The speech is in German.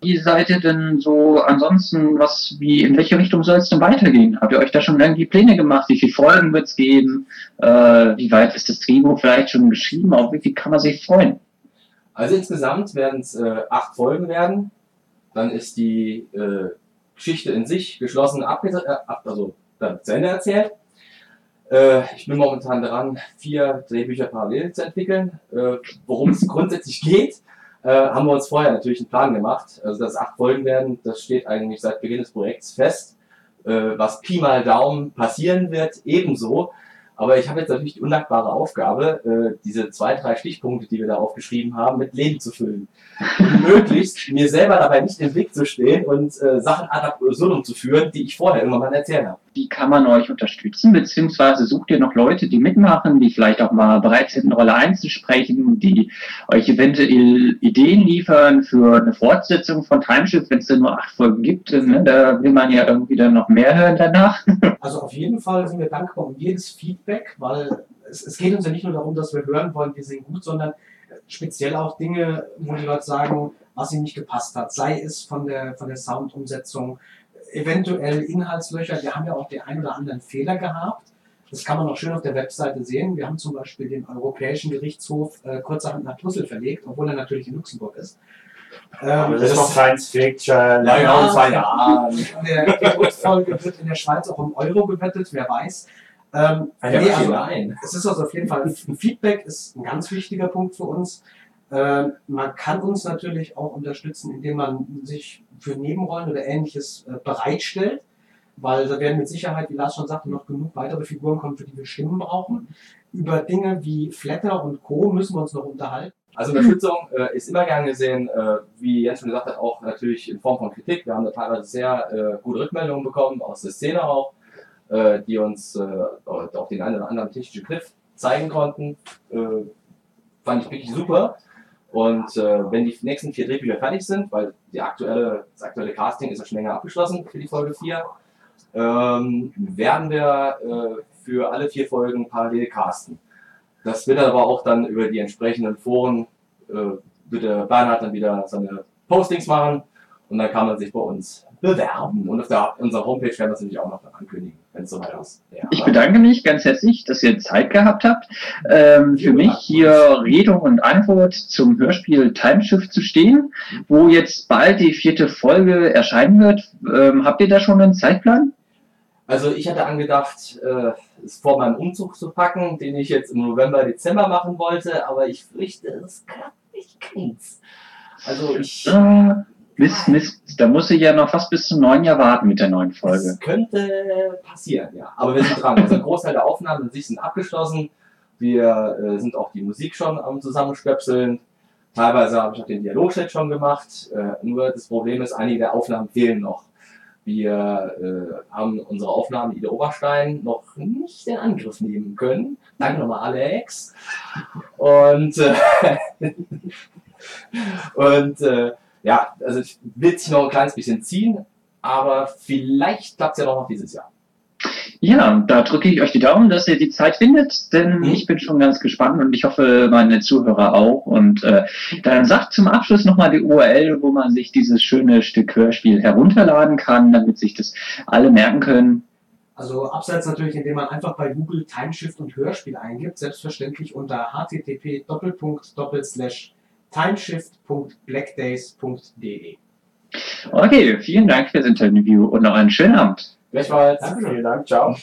Wie seid ihr denn so ansonsten, was, wie, in welche Richtung soll es denn weitergehen? Habt ihr euch da schon irgendwie Pläne gemacht? Wie viele Folgen wird es geben? Äh, wie weit ist das Drehbuch vielleicht schon geschrieben? Auf wie viel kann man sich freuen? Also insgesamt werden es äh, acht Folgen werden. Dann ist die äh, Geschichte in sich geschlossen äh, ab, also dann zu Ende erzählt. Äh, ich bin momentan dran, vier Drehbücher parallel zu entwickeln. Äh, Worum es grundsätzlich geht, äh, haben wir uns vorher natürlich einen Plan gemacht. Also dass acht Folgen werden, das steht eigentlich seit Beginn des Projekts fest. Äh, was Pi mal Daumen passieren wird, ebenso. Aber ich habe jetzt natürlich die undankbare Aufgabe, äh, diese zwei, drei Stichpunkte, die wir da aufgeschrieben haben, mit Leben zu füllen. Und möglichst mir selber dabei nicht im Weg zu stehen und äh, Sachen ad absurdum zu führen, die ich vorher irgendwann mal erzählt habe. Wie kann man euch unterstützen? Beziehungsweise sucht ihr noch Leute, die mitmachen, die vielleicht auch mal bereit sind, eine Rolle einzusprechen, die euch eventuell Ideen liefern für eine Fortsetzung von Timeshift, wenn es denn nur acht Folgen gibt? Ne? Da will man ja irgendwie dann noch mehr hören danach. Also auf jeden Fall sind wir dankbar um jedes Feedback, weil es, es geht uns ja nicht nur darum, dass wir hören wollen, wir sind gut, sondern speziell auch Dinge, wo die Leute sagen, was ihnen nicht gepasst hat. Sei es von der, von der Soundumsetzung, eventuell Inhaltslöcher. Wir haben ja auch den einen oder anderen Fehler gehabt. Das kann man auch schön auf der Webseite sehen. Wir haben zum Beispiel den Europäischen Gerichtshof äh, kurzerhand nach Brüssel verlegt, obwohl er natürlich in Luxemburg ist. Ähm, Das ist doch Science Fiction. Ja, in zwei Jahren. der, die Rückfolge wird in der Schweiz auch im Euro gewettet, wer weiß. Ähm, Ja, nee, also, nein. es ist also auf jeden Fall, Feedback ist ein ganz wichtiger Punkt für uns. Ähm, man kann uns natürlich auch unterstützen, indem man sich für Nebenrollen oder ähnliches äh, bereitstellt, weil da werden mit Sicherheit, wie Lars schon sagte, noch genug weitere Figuren kommen, für die wir Stimmen brauchen. Über Dinge wie Flatter und Co. müssen wir uns noch unterhalten. Also Unterstützung äh, ist immer gern gesehen, äh, wie Jens schon gesagt hat, auch natürlich in Form von Kritik. Wir haben da teilweise sehr äh, gute Rückmeldungen bekommen, aus der Szene auch, äh, die uns auch den einen oder anderen technischen Griff zeigen konnten. Fand ich wirklich super. Und äh, wenn die nächsten vier Drehbücher fertig sind, weil die aktuelle, das aktuelle Casting ist ja schon länger abgeschlossen für die Folge 4, ähm, werden wir äh, für alle vier Folgen parallel casten. Das wird aber auch dann über die entsprechenden Foren, äh, wird der Bernhard dann wieder seine Postings machen und dann kann man sich bei uns bewerben. Und auf der, unserer Homepage werden wir es natürlich auch noch ankündigen, wenn es soweit ist. Ja. Ich bedanke mich ganz herzlich, dass ihr Zeit gehabt habt, ähm, für mich hier Rede und Antwort zum Hörspiel Timeshift zu stehen, wo jetzt bald die vierte Folge erscheinen wird. Ähm, habt ihr da schon einen Zeitplan? Also ich hatte angedacht, äh, es vor meinem Umzug zu packen, den ich jetzt im November, Dezember machen wollte, aber ich fürchte, es klappt nicht ganz. Also ich... Äh, Mist, Mist, da muss ich ja noch fast bis zum neuen Jahr warten mit der neuen Folge. Das könnte passieren, ja. Aber wir sind dran. Also ein Großteil der Aufnahmen an sich sind abgeschlossen. Wir äh, sind auch die Musik schon am Zusammenstöpseln. Teilweise habe ich auch den Dialogchat schon gemacht. Äh, nur das Problem ist, einige der Aufnahmen fehlen noch. Wir äh, haben unsere Aufnahmen Ida Oberstein noch nicht in Angriff nehmen können. Danke nochmal, Alex. Und, äh, und äh, ja, also es wird sich noch ein kleines bisschen ziehen, aber vielleicht klappt es ja doch noch dieses Jahr. Ja, da drücke ich euch die Daumen, dass ihr die Zeit findet, denn Mhm. ich bin schon ganz gespannt und ich hoffe, meine Zuhörer auch. Und äh, dann sagt zum Abschluss nochmal die URL, wo man sich dieses schöne Stück Hörspiel herunterladen kann, damit sich das alle merken können. Also abseits natürlich, indem man einfach bei Google Timeshift und Hörspiel eingibt, selbstverständlich unter http timeshift.blackdays.de. Okay, vielen Dank fürs Interview und noch einen schönen Abend. Gleichfalls. Dankeschön. Vielen Dank, ciao.